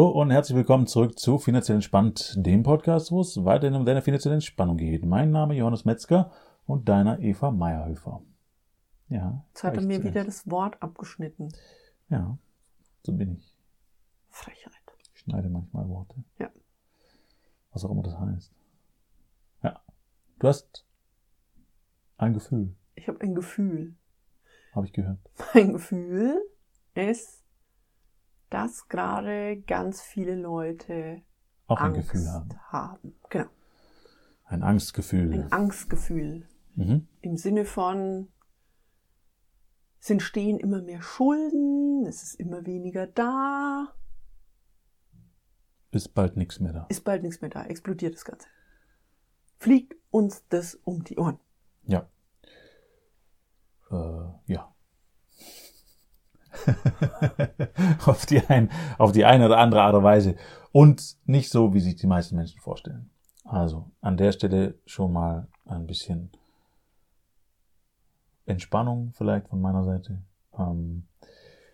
Hallo und herzlich willkommen zurück zu Finanziell Entspannt, dem Podcast, wo es weiterhin um deine finanzielle Entspannung geht. Mein Name ist Johannes Metzger und deiner Eva Meierhöfer. Ja. Jetzt hat er mir wieder das Wort abgeschnitten. Ja, so bin ich. Frechheit. Ich schneide manchmal Worte. Ja. Was auch immer das heißt. Ja. Du hast ein Gefühl. Ich habe ein Gefühl. Habe ich gehört. Mein Gefühl ist, dass gerade ganz viele Leute auch Angst ein Gefühl haben. haben. Genau. Ein Angstgefühl. Ein Angstgefühl. Mhm. Im Sinne von, es entstehen immer mehr Schulden, es ist immer weniger da. Ist bald nichts mehr da. Ist bald nichts mehr da, explodiert das Ganze. Fliegt uns das um die Ohren. Ja. Äh, ja. auf, die ein, auf die eine oder andere Art und Weise. Und nicht so, wie sich die meisten Menschen vorstellen. Also an der Stelle schon mal ein bisschen Entspannung vielleicht von meiner Seite. Ähm,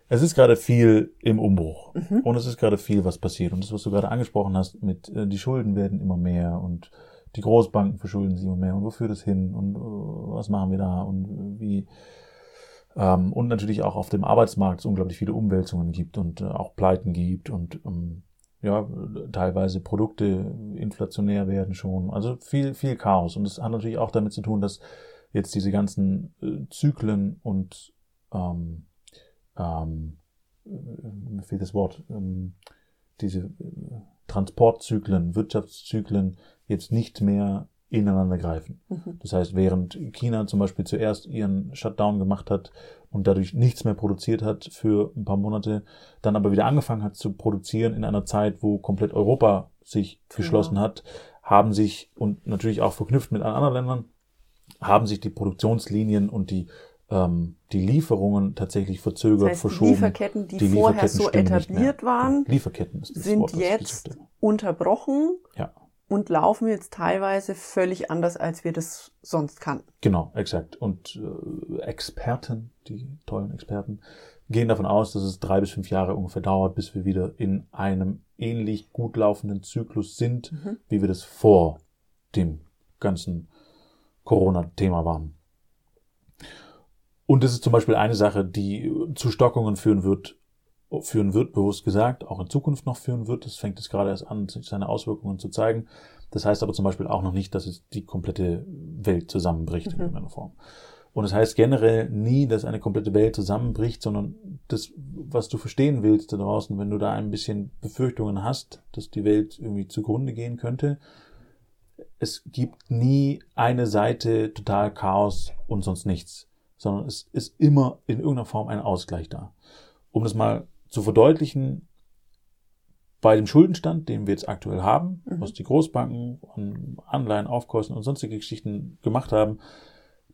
es ist gerade viel im Umbruch mhm. und es ist gerade viel, was passiert. Und das, was du gerade angesprochen hast, mit äh, die Schulden werden immer mehr und die Großbanken verschulden sich immer mehr und wo führt das hin und äh, was machen wir da und wie ähm, und natürlich auch auf dem Arbeitsmarkt es unglaublich viele Umwälzungen gibt und äh, auch Pleiten gibt und ähm, ja, teilweise Produkte inflationär werden schon. Also viel, viel Chaos. Und das hat natürlich auch damit zu tun, dass jetzt diese ganzen äh, Zyklen und ähm, ähm, mir fehlt das Wort, ähm, diese äh, Transportzyklen, Wirtschaftszyklen jetzt nicht mehr ineinander greifen. Mhm. Das heißt, während China zum Beispiel zuerst ihren Shutdown gemacht hat und dadurch nichts mehr produziert hat für ein paar Monate, dann aber wieder angefangen hat zu produzieren in einer Zeit, wo komplett Europa sich genau. geschlossen hat, haben sich und natürlich auch verknüpft mit anderen Ländern, haben sich die Produktionslinien und die ähm, die Lieferungen tatsächlich verzögert, das heißt, verschoben. Die Lieferketten, die, die vorher Lieferketten so etabliert waren, Lieferketten ist das sind Wort, jetzt unterbrochen. Ja und laufen jetzt teilweise völlig anders, als wir das sonst kannten. Genau, exakt. Und äh, Experten, die tollen Experten, gehen davon aus, dass es drei bis fünf Jahre ungefähr dauert, bis wir wieder in einem ähnlich gut laufenden Zyklus sind, mhm. wie wir das vor dem ganzen Corona-Thema waren. Und das ist zum Beispiel eine Sache, die zu Stockungen führen wird, führen wird, bewusst gesagt, auch in Zukunft noch führen wird. Das fängt jetzt gerade erst an, seine Auswirkungen zu zeigen. Das heißt aber zum Beispiel auch noch nicht, dass es die komplette Welt zusammenbricht mhm. in irgendeiner Form. Und es das heißt generell nie, dass eine komplette Welt zusammenbricht, sondern das, was du verstehen willst da draußen, wenn du da ein bisschen Befürchtungen hast, dass die Welt irgendwie zugrunde gehen könnte. Es gibt nie eine Seite total Chaos und sonst nichts, sondern es ist immer in irgendeiner Form ein Ausgleich da. Um das mal zu verdeutlichen, bei dem Schuldenstand, den wir jetzt aktuell haben, mhm. was die Großbanken an Anleihen, Aufkäufen und sonstige Geschichten gemacht haben,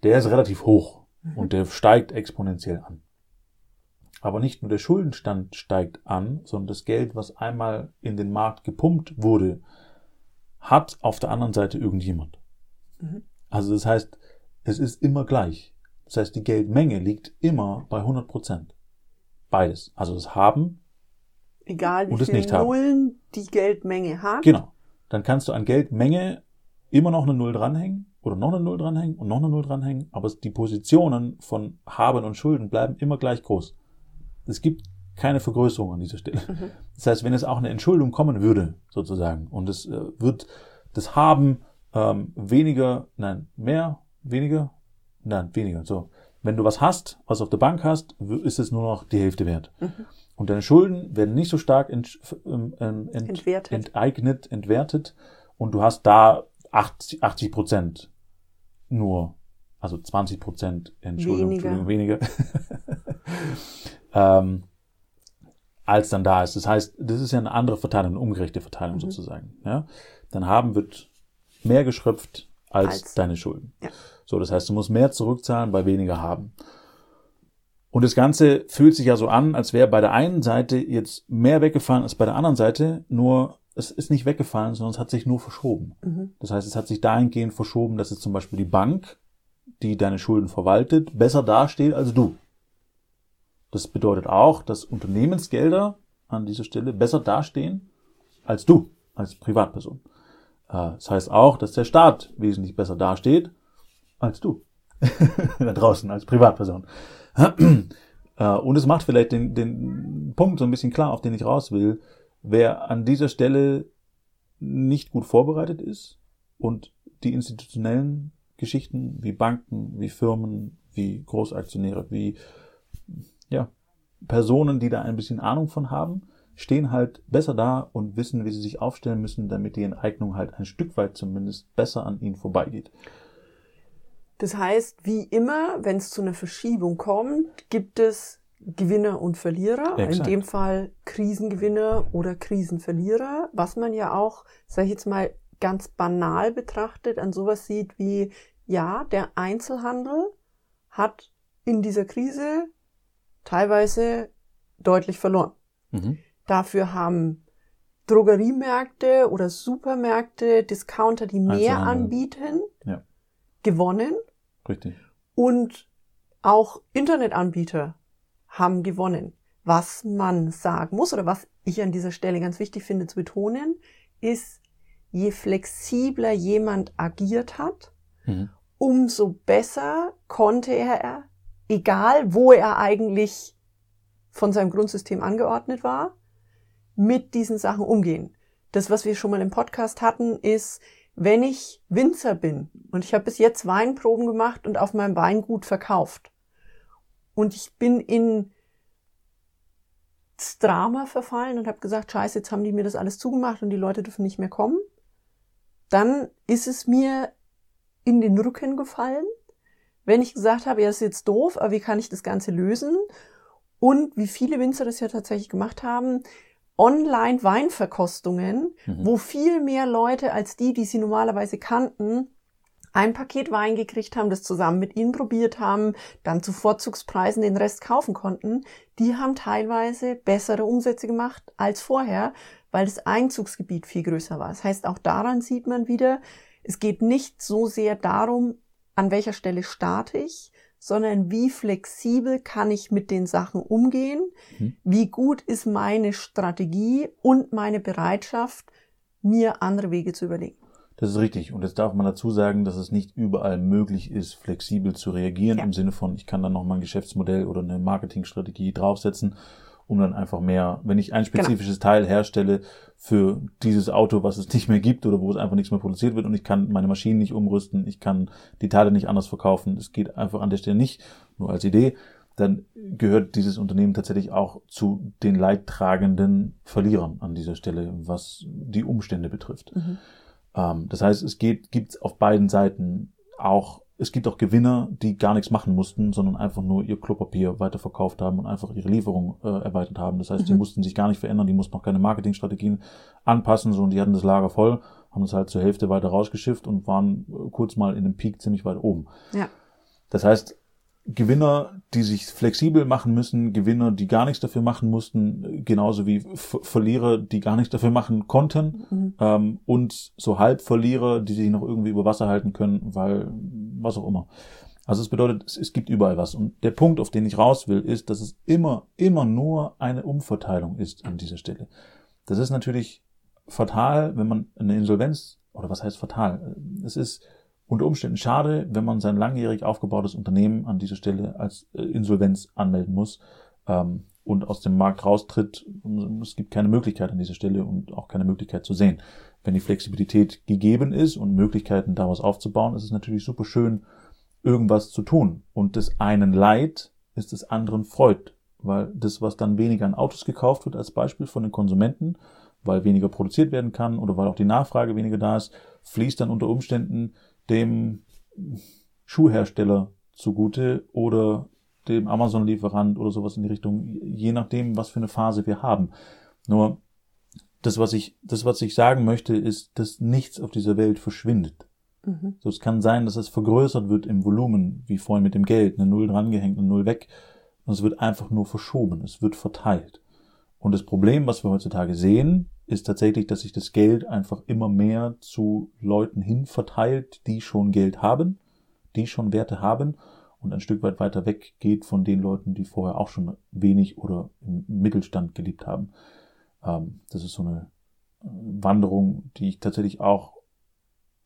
der ist relativ hoch mhm. und der steigt exponentiell an. Aber nicht nur der Schuldenstand steigt an, sondern das Geld, was einmal in den Markt gepumpt wurde, hat auf der anderen Seite irgendjemand. Mhm. Also das heißt, es ist immer gleich. Das heißt, die Geldmenge liegt immer bei 100 Prozent. Beides. Also das Haben. Egal wie viele Nullen die Geldmenge hat. Genau. Dann kannst du an Geldmenge immer noch eine Null dranhängen oder noch eine Null dranhängen und noch eine Null dranhängen, aber die Positionen von Haben und Schulden bleiben immer gleich groß. Es gibt keine Vergrößerung an dieser Stelle. Mhm. Das heißt, wenn es auch eine Entschuldung kommen würde, sozusagen, und es äh, wird das Haben ähm, weniger, nein, mehr, weniger, nein, weniger, so, wenn du was hast, was auf der Bank hast, ist es nur noch die Hälfte wert. Mhm. Und deine Schulden werden nicht so stark ent, ähm, ähm ent, entwertet. enteignet, entwertet. Und du hast da 80 Prozent nur, also 20 Prozent Entschuldigung, weniger, Entschuldigung, weniger ähm, als dann da ist. Das heißt, das ist ja eine andere Verteilung, eine umgerechte Verteilung mhm. sozusagen. Ja? Dann haben wird mehr geschröpft als, als. deine Schulden. Ja. So, das heißt, du musst mehr zurückzahlen bei weniger haben. Und das Ganze fühlt sich ja so an, als wäre bei der einen Seite jetzt mehr weggefallen als bei der anderen Seite, nur es ist nicht weggefallen, sondern es hat sich nur verschoben. Mhm. Das heißt, es hat sich dahingehend verschoben, dass es zum Beispiel die Bank, die deine Schulden verwaltet, besser dasteht als du. Das bedeutet auch, dass Unternehmensgelder, an dieser Stelle besser dastehen als du als Privatperson. Äh, das heißt auch, dass der Staat wesentlich besser dasteht als du da draußen als Privatperson. Äh, und es macht vielleicht den, den Punkt so ein bisschen klar, auf den ich raus will. Wer an dieser Stelle nicht gut vorbereitet ist und die institutionellen Geschichten wie Banken, wie Firmen, wie Großaktionäre, wie ja, Personen, die da ein bisschen Ahnung von haben, stehen halt besser da und wissen, wie sie sich aufstellen müssen, damit die Enteignung halt ein Stück weit zumindest besser an ihnen vorbeigeht. Das heißt, wie immer, wenn es zu einer Verschiebung kommt, gibt es Gewinner und Verlierer. Exakt. In dem Fall Krisengewinner oder Krisenverlierer, was man ja auch, sage ich jetzt mal, ganz banal betrachtet an sowas sieht wie, ja, der Einzelhandel hat in dieser Krise teilweise deutlich verloren. Mhm. Dafür haben Drogeriemärkte oder Supermärkte, Discounter, die mehr anbieten, ja. gewonnen. Richtig. Und auch Internetanbieter haben gewonnen. Was man sagen muss oder was ich an dieser Stelle ganz wichtig finde zu betonen, ist, je flexibler jemand agiert hat, mhm. umso besser konnte er, egal wo er eigentlich von seinem Grundsystem angeordnet war, mit diesen Sachen umgehen. Das, was wir schon mal im Podcast hatten, ist, wenn ich Winzer bin und ich habe bis jetzt Weinproben gemacht und auf meinem Weingut verkauft und ich bin in Drama verfallen und habe gesagt, scheiße, jetzt haben die mir das alles zugemacht und die Leute dürfen nicht mehr kommen, dann ist es mir in den Rücken gefallen, wenn ich gesagt habe, ja, ist jetzt doof, aber wie kann ich das Ganze lösen? Und wie viele Winzer das ja tatsächlich gemacht haben, Online-Weinverkostungen, mhm. wo viel mehr Leute als die, die sie normalerweise kannten, ein Paket Wein gekriegt haben, das zusammen mit ihnen probiert haben, dann zu Vorzugspreisen den Rest kaufen konnten, die haben teilweise bessere Umsätze gemacht als vorher, weil das Einzugsgebiet viel größer war. Das heißt, auch daran sieht man wieder, es geht nicht so sehr darum, an welcher Stelle starte ich, sondern wie flexibel kann ich mit den Sachen umgehen, mhm. wie gut ist meine Strategie und meine Bereitschaft, mir andere Wege zu überlegen. Das ist richtig. Und jetzt darf man dazu sagen, dass es nicht überall möglich ist, flexibel zu reagieren, ja. im Sinne von, ich kann dann noch mal ein Geschäftsmodell oder eine Marketingstrategie draufsetzen um dann einfach mehr, wenn ich ein genau. spezifisches genau. Teil herstelle für dieses Auto, was es nicht mehr gibt oder wo es einfach nichts mehr produziert wird und ich kann meine Maschinen nicht umrüsten, ich kann die Teile nicht anders verkaufen, es geht einfach an der Stelle nicht, nur als Idee, dann gehört dieses Unternehmen tatsächlich auch zu den leidtragenden Verlierern an dieser Stelle, was die Umstände betrifft. Mhm. Ähm, das heißt, es geht, gibt auf beiden Seiten auch es gibt auch Gewinner, die gar nichts machen mussten, sondern einfach nur ihr Klopapier weiterverkauft haben und einfach ihre Lieferung äh, erweitert haben. Das heißt, mhm. die mussten sich gar nicht verändern, die mussten auch keine Marketingstrategien anpassen, sondern die hatten das Lager voll, haben es halt zur Hälfte weiter rausgeschifft und waren äh, kurz mal in dem Peak ziemlich weit oben. Ja. Das heißt, Gewinner, die sich flexibel machen müssen, Gewinner, die gar nichts dafür machen mussten, genauso wie Ver Verlierer, die gar nichts dafür machen konnten, mhm. ähm, und so Halbverlierer, die sich noch irgendwie über Wasser halten können, weil was auch immer. Also es bedeutet, es, gibt überall was. Und der Punkt, auf den ich raus will, ist, dass es immer, immer nur eine Umverteilung ist an dieser Stelle. Das ist natürlich fatal, wenn man eine Insolvenz, oder was heißt fatal? Es ist unter Umständen schade, wenn man sein langjährig aufgebautes Unternehmen an dieser Stelle als äh, Insolvenz anmelden muss ähm, und aus dem Markt raustritt. Es gibt keine Möglichkeit an dieser Stelle und auch keine Möglichkeit zu sehen. Wenn die Flexibilität gegeben ist und Möglichkeiten daraus aufzubauen, ist es natürlich super schön, irgendwas zu tun. Und des einen Leid ist des anderen Freud, weil das, was dann weniger an Autos gekauft wird, als Beispiel von den Konsumenten, weil weniger produziert werden kann oder weil auch die Nachfrage weniger da ist, fließt dann unter Umständen dem Schuhhersteller zugute oder dem Amazon-Lieferant oder sowas in die Richtung, je nachdem, was für eine Phase wir haben. Nur das, was ich, das, was ich sagen möchte, ist, dass nichts auf dieser Welt verschwindet. Mhm. So, es kann sein, dass es vergrößert wird im Volumen, wie vorhin mit dem Geld, eine Null drangehängt, eine Null weg. Und es wird einfach nur verschoben, es wird verteilt. Und das Problem, was wir heutzutage sehen, ist tatsächlich, dass sich das Geld einfach immer mehr zu Leuten hin verteilt, die schon Geld haben, die schon Werte haben und ein Stück weit weiter weg geht von den Leuten, die vorher auch schon wenig oder im Mittelstand gelebt haben. Ähm, das ist so eine äh, Wanderung, die ich tatsächlich auch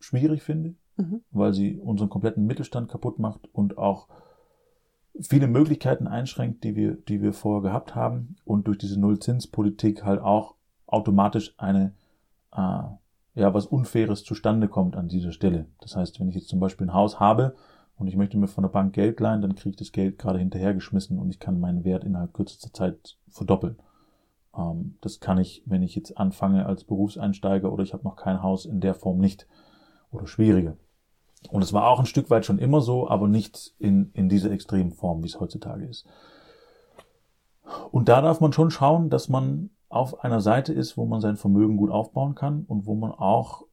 schwierig finde, mhm. weil sie unseren kompletten Mittelstand kaputt macht und auch viele Möglichkeiten einschränkt, die wir, die wir vorher gehabt haben und durch diese Nullzinspolitik halt auch automatisch eine, äh, ja, was Unfaires zustande kommt an dieser Stelle. Das heißt, wenn ich jetzt zum Beispiel ein Haus habe und ich möchte mir von der Bank Geld leihen, dann kriege ich das Geld gerade hinterhergeschmissen und ich kann meinen Wert innerhalb kürzester Zeit verdoppeln. Ähm, das kann ich, wenn ich jetzt anfange als Berufseinsteiger oder ich habe noch kein Haus in der Form nicht oder schwieriger. Und es war auch ein Stück weit schon immer so, aber nicht in, in dieser extremen Form, wie es heutzutage ist. Und da darf man schon schauen, dass man auf einer Seite ist, wo man sein Vermögen gut aufbauen kann und wo man auch,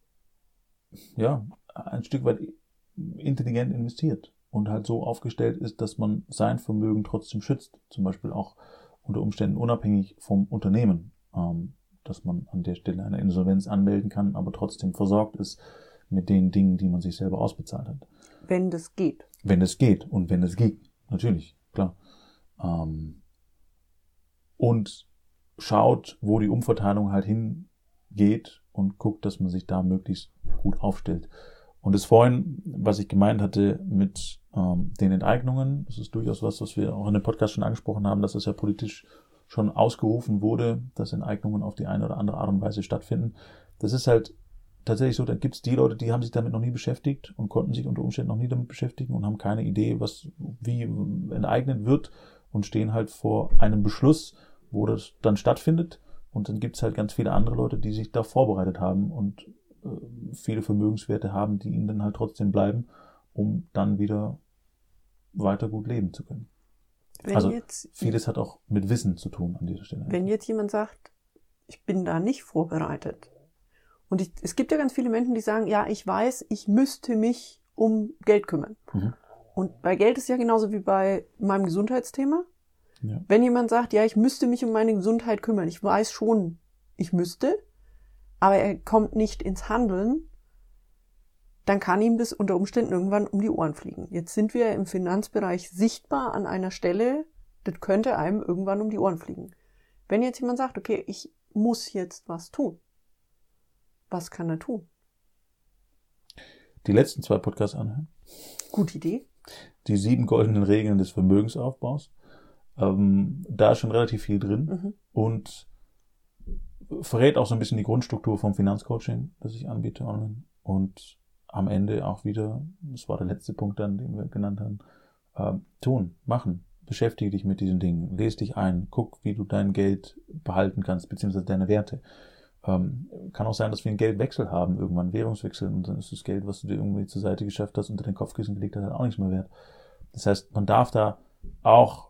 ja, ein Stück weit intelligent investiert und halt so aufgestellt ist, dass man sein Vermögen trotzdem schützt. Zum Beispiel auch unter Umständen unabhängig vom Unternehmen, ähm, dass man an der Stelle eine Insolvenz anmelden kann, aber trotzdem versorgt ist mit den Dingen, die man sich selber ausbezahlt hat. Wenn das geht. Wenn es geht und wenn es geht, natürlich, klar. Ähm, und schaut, wo die Umverteilung halt hingeht und guckt, dass man sich da möglichst gut aufstellt. Und das vorhin, was ich gemeint hatte mit ähm, den Enteignungen, das ist durchaus was, was wir auch in dem Podcast schon angesprochen haben, dass es ja politisch schon ausgerufen wurde, dass Enteignungen auf die eine oder andere Art und Weise stattfinden. Das ist halt tatsächlich so, da gibt es die Leute, die haben sich damit noch nie beschäftigt und konnten sich unter Umständen noch nie damit beschäftigen und haben keine Idee, was wie enteignet wird und stehen halt vor einem Beschluss, wo das dann stattfindet. Und dann gibt es halt ganz viele andere Leute, die sich da vorbereitet haben und viele Vermögenswerte haben, die ihnen dann halt trotzdem bleiben, um dann wieder weiter gut leben zu können. Wenn also jetzt, vieles hat auch mit Wissen zu tun an dieser Stelle. Wenn jetzt jemand sagt, ich bin da nicht vorbereitet, und ich, es gibt ja ganz viele Menschen, die sagen, ja, ich weiß, ich müsste mich um Geld kümmern. Mhm. Und bei Geld ist ja genauso wie bei meinem Gesundheitsthema. Ja. Wenn jemand sagt, ja, ich müsste mich um meine Gesundheit kümmern, ich weiß schon, ich müsste, aber er kommt nicht ins Handeln, dann kann ihm das unter Umständen irgendwann um die Ohren fliegen. Jetzt sind wir im Finanzbereich sichtbar an einer Stelle, das könnte einem irgendwann um die Ohren fliegen. Wenn jetzt jemand sagt, okay, ich muss jetzt was tun, was kann er tun? Die letzten zwei Podcasts anhören. Gute Idee. Die sieben goldenen Regeln des Vermögensaufbaus. Ähm, da ist schon relativ viel drin mhm. und verrät auch so ein bisschen die Grundstruktur vom Finanzcoaching, das ich anbiete online. Und am Ende auch wieder, das war der letzte Punkt dann, den wir genannt haben, äh, tun, machen. Beschäftige dich mit diesen Dingen, lese dich ein, guck, wie du dein Geld behalten kannst, beziehungsweise deine Werte. Ähm, kann auch sein, dass wir einen Geldwechsel haben, irgendwann Währungswechsel, und dann ist das Geld, was du dir irgendwie zur Seite geschafft hast, unter den Kopfkissen gelegt hast, halt auch nichts mehr wert. Das heißt, man darf da auch,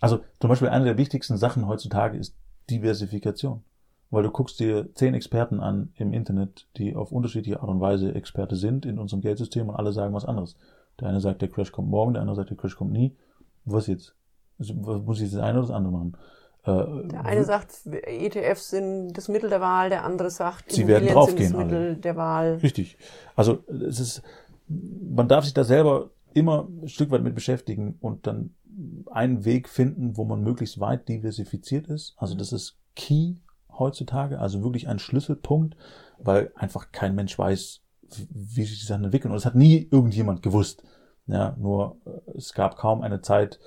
also zum Beispiel eine der wichtigsten Sachen heutzutage ist Diversifikation. Weil du guckst dir zehn Experten an im Internet, die auf unterschiedliche Art und Weise Experte sind in unserem Geldsystem und alle sagen was anderes. Der eine sagt, der Crash kommt morgen, der andere sagt, der Crash kommt nie. Was jetzt? Also, muss ich das eine oder das andere machen? Äh, der eine sagt, ETFs sind das Mittel der Wahl, der andere sagt, sie werden draufgehen. Sind das Mittel alle. der Wahl. Richtig. Also es ist, man darf sich da selber immer ein Stück weit mit beschäftigen und dann einen Weg finden, wo man möglichst weit diversifiziert ist. Also das ist key heutzutage, also wirklich ein Schlüsselpunkt, weil einfach kein Mensch weiß, wie sich die Sachen entwickeln. Und es hat nie irgendjemand gewusst. Ja, nur äh, es gab kaum eine Zeit,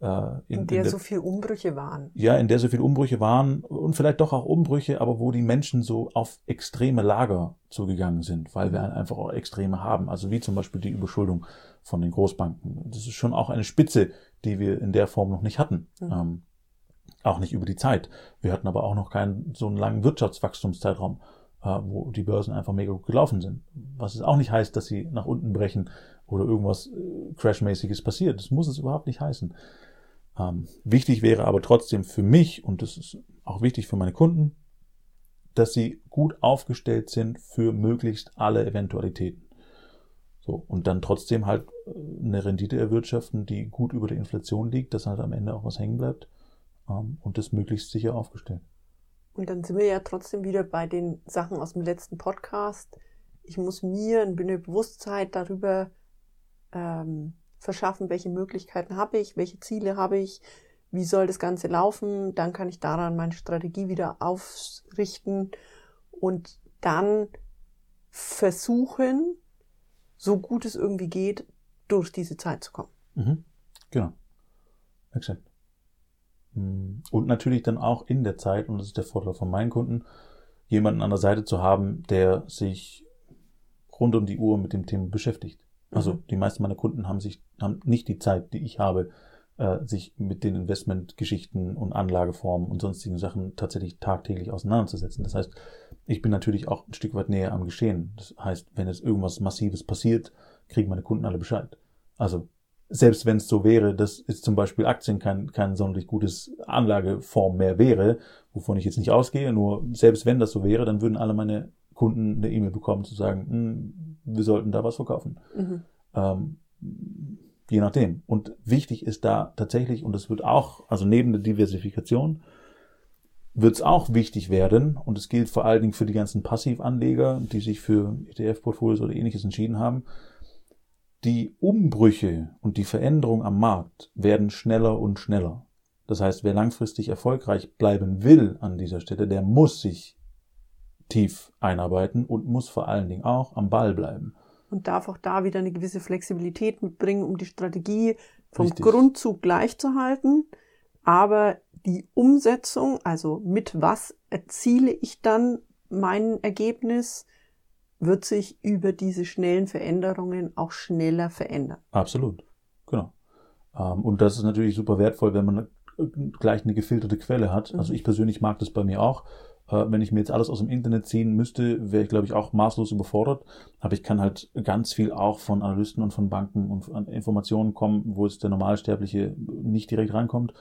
äh, in, in, der in der so viel Umbrüche waren. Ja, in der so viel Umbrüche waren und vielleicht doch auch Umbrüche, aber wo die Menschen so auf extreme Lager zugegangen sind, weil wir einfach auch Extreme haben. Also wie zum Beispiel die Überschuldung von den Großbanken. Das ist schon auch eine Spitze, die wir in der Form noch nicht hatten. Mhm. Auch nicht über die Zeit. Wir hatten aber auch noch keinen so einen langen Wirtschaftswachstumszeitraum, äh, wo die Börsen einfach mega gut gelaufen sind. Was es auch nicht heißt, dass sie nach unten brechen oder irgendwas äh, Crashmäßiges passiert. Das muss es überhaupt nicht heißen. Ähm, wichtig wäre aber trotzdem für mich, und das ist auch wichtig für meine Kunden, dass sie gut aufgestellt sind für möglichst alle Eventualitäten. So, und dann trotzdem halt äh, eine Rendite erwirtschaften, die gut über der Inflation liegt, dass halt am Ende auch was hängen bleibt und das möglichst sicher aufgestellt. Und dann sind wir ja trotzdem wieder bei den Sachen aus dem letzten Podcast. Ich muss mir eine Bewusstheit darüber ähm, verschaffen, welche Möglichkeiten habe ich, welche Ziele habe ich, wie soll das Ganze laufen, dann kann ich daran meine Strategie wieder aufrichten und dann versuchen, so gut es irgendwie geht, durch diese Zeit zu kommen. Mhm. Genau. Exakt. Mhm. Und natürlich dann auch in der Zeit, und das ist der Vorteil von meinen Kunden, jemanden an der Seite zu haben, der sich rund um die Uhr mit dem Thema beschäftigt. Also mhm. die meisten meiner Kunden haben sich haben nicht die Zeit, die ich habe, äh, sich mit den Investmentgeschichten und Anlageformen und sonstigen Sachen tatsächlich tagtäglich auseinanderzusetzen. Das heißt, ich bin natürlich auch ein Stück weit näher am Geschehen. Das heißt, wenn jetzt irgendwas Massives passiert, kriegen meine Kunden alle Bescheid. Also selbst wenn es so wäre, dass jetzt zum Beispiel Aktien kein, kein sonderlich gutes Anlageform mehr wäre, wovon ich jetzt nicht ausgehe, nur selbst wenn das so wäre, dann würden alle meine Kunden eine E-Mail bekommen zu sagen, hm, wir sollten da was verkaufen. Mhm. Ähm, je nachdem. Und wichtig ist da tatsächlich, und das wird auch, also neben der Diversifikation, wird es auch wichtig werden, und es gilt vor allen Dingen für die ganzen Passivanleger, die sich für ETF-Portfolios oder ähnliches entschieden haben, die Umbrüche und die Veränderung am Markt werden schneller und schneller. Das heißt, wer langfristig erfolgreich bleiben will an dieser Stelle, der muss sich tief einarbeiten und muss vor allen Dingen auch am Ball bleiben und darf auch da wieder eine gewisse Flexibilität mitbringen, um die Strategie vom Richtig. Grundzug gleich zu halten. Aber die Umsetzung, also mit was erziele ich dann mein Ergebnis, wird sich über diese schnellen Veränderungen auch schneller verändern. Absolut, genau. Ähm, und das ist natürlich super wertvoll, wenn man gleich eine gefilterte Quelle hat. Also mhm. ich persönlich mag das bei mir auch. Äh, wenn ich mir jetzt alles aus dem Internet ziehen müsste, wäre ich, glaube ich, auch maßlos überfordert. Aber ich kann halt ganz viel auch von Analysten und von Banken und an Informationen kommen, wo es der Normalsterbliche nicht direkt reinkommt.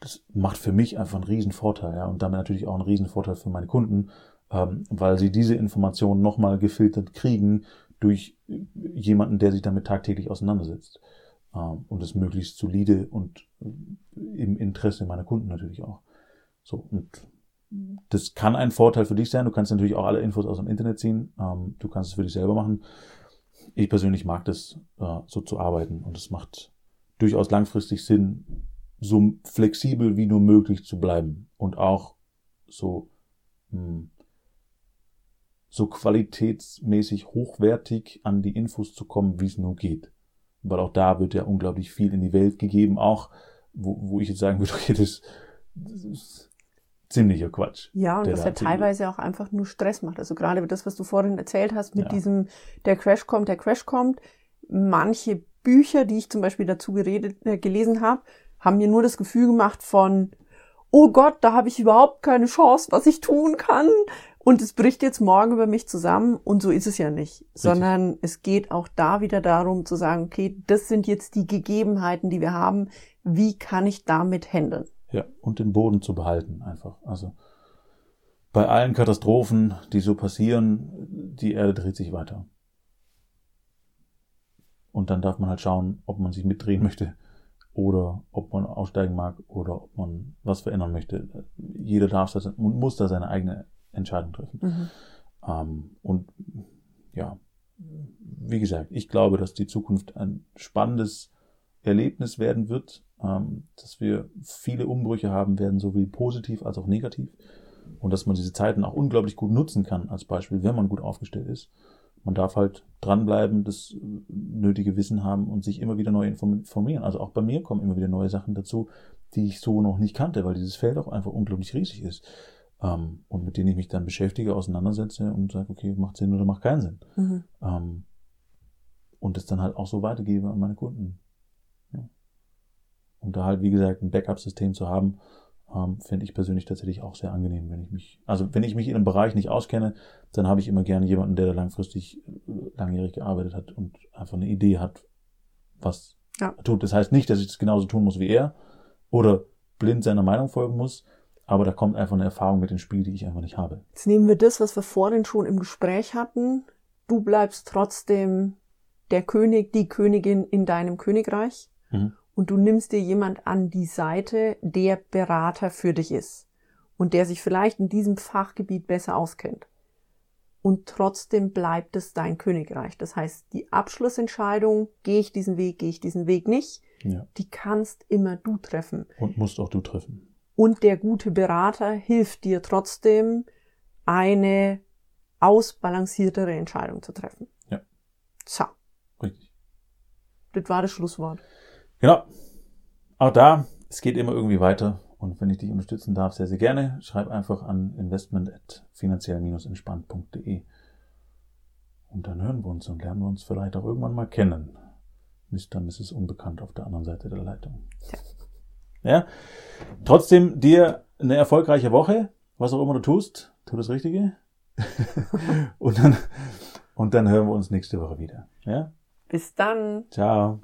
Das macht für mich einfach einen riesen Vorteil, ja, und damit natürlich auch einen riesen Vorteil für meine Kunden, ähm, weil sie diese Informationen nochmal gefiltert kriegen durch jemanden, der sich damit tagtäglich auseinandersetzt. Ähm, und es möglichst solide und im Interesse meiner Kunden natürlich auch. So, und das kann ein Vorteil für dich sein. Du kannst natürlich auch alle Infos aus dem Internet ziehen. Ähm, du kannst es für dich selber machen. Ich persönlich mag das, äh, so zu arbeiten. Und es macht durchaus langfristig Sinn, so flexibel wie nur möglich zu bleiben. Und auch so, mh, hm, so qualitätsmäßig hochwertig an die Infos zu kommen, wie es nur geht. Weil auch da wird ja unglaublich viel in die Welt gegeben, auch wo, wo ich jetzt sagen würde, okay, das, das ist ziemlicher Quatsch. Ja, und was ja teilweise auch einfach nur Stress macht. Also gerade das, was du vorhin erzählt hast mit ja. diesem, der Crash kommt, der Crash kommt. Manche Bücher, die ich zum Beispiel dazu geredet, äh, gelesen habe, haben mir nur das Gefühl gemacht von, oh Gott, da habe ich überhaupt keine Chance, was ich tun kann. Und es bricht jetzt morgen über mich zusammen. Und so ist es ja nicht. Richtig. Sondern es geht auch da wieder darum zu sagen, okay, das sind jetzt die Gegebenheiten, die wir haben. Wie kann ich damit handeln? Ja, und den Boden zu behalten einfach. Also bei allen Katastrophen, die so passieren, die Erde dreht sich weiter. Und dann darf man halt schauen, ob man sich mitdrehen möchte oder ob man aussteigen mag oder ob man was verändern möchte. Jeder darf das und muss da seine eigene Entscheidung treffen. Mhm. Ähm, und ja, wie gesagt, ich glaube, dass die Zukunft ein spannendes Erlebnis werden wird, ähm, dass wir viele Umbrüche haben werden, sowohl positiv als auch negativ. Und dass man diese Zeiten auch unglaublich gut nutzen kann, als Beispiel, wenn man gut aufgestellt ist. Man darf halt dranbleiben, das nötige Wissen haben und sich immer wieder neu informieren. Also auch bei mir kommen immer wieder neue Sachen dazu, die ich so noch nicht kannte, weil dieses Feld auch einfach unglaublich riesig ist. Ähm, und mit denen ich mich dann beschäftige, auseinandersetze und sage, okay, macht Sinn oder macht keinen Sinn. Mhm. Ähm, und das dann halt auch so weitergebe an meine Kunden. Und da halt, wie gesagt, ein Backup-System zu haben, ähm, finde ich persönlich tatsächlich auch sehr angenehm, wenn ich mich, also wenn ich mich in einem Bereich nicht auskenne, dann habe ich immer gerne jemanden, der da langfristig äh, langjährig gearbeitet hat und einfach eine Idee hat, was ja. er tut. Das heißt nicht, dass ich das genauso tun muss wie er oder blind seiner Meinung folgen muss, aber da kommt einfach eine Erfahrung mit ins Spiel, die ich einfach nicht habe. Jetzt nehmen wir das, was wir vorhin schon im Gespräch hatten. Du bleibst trotzdem der König, die Königin in deinem Königreich. Mhm und du nimmst dir jemand an die Seite, der Berater für dich ist und der sich vielleicht in diesem Fachgebiet besser auskennt. Und trotzdem bleibt es dein Königreich. Das heißt, die Abschlussentscheidung, gehe ich diesen Weg, gehe ich diesen Weg nicht, Ja. die kannst immer du treffen. Und musst auch du treffen. Und der gute Berater hilft dir trotzdem, eine ausbalanciertere Entscheidung zu treffen. Ja. So, Richtig. das war das Schlusswort. Genau. Auch da, es geht immer irgendwie weiter. Und wenn ich dich unterstützen darf, sehr, sehr gerne. Schreib einfach an investment.finanziell-entspannt.de. Und dann hören wir uns und lernen wir uns vielleicht auch irgendwann mal kennen. Mr. Mrs. Unbekannt auf der anderen Seite der Leitung. Ja. Trotzdem dir eine erfolgreiche Woche, was auch immer du tust. Tu das Richtige. und dann, und dann hören wir uns nächste Woche wieder. Ja. Bis dann. Ciao.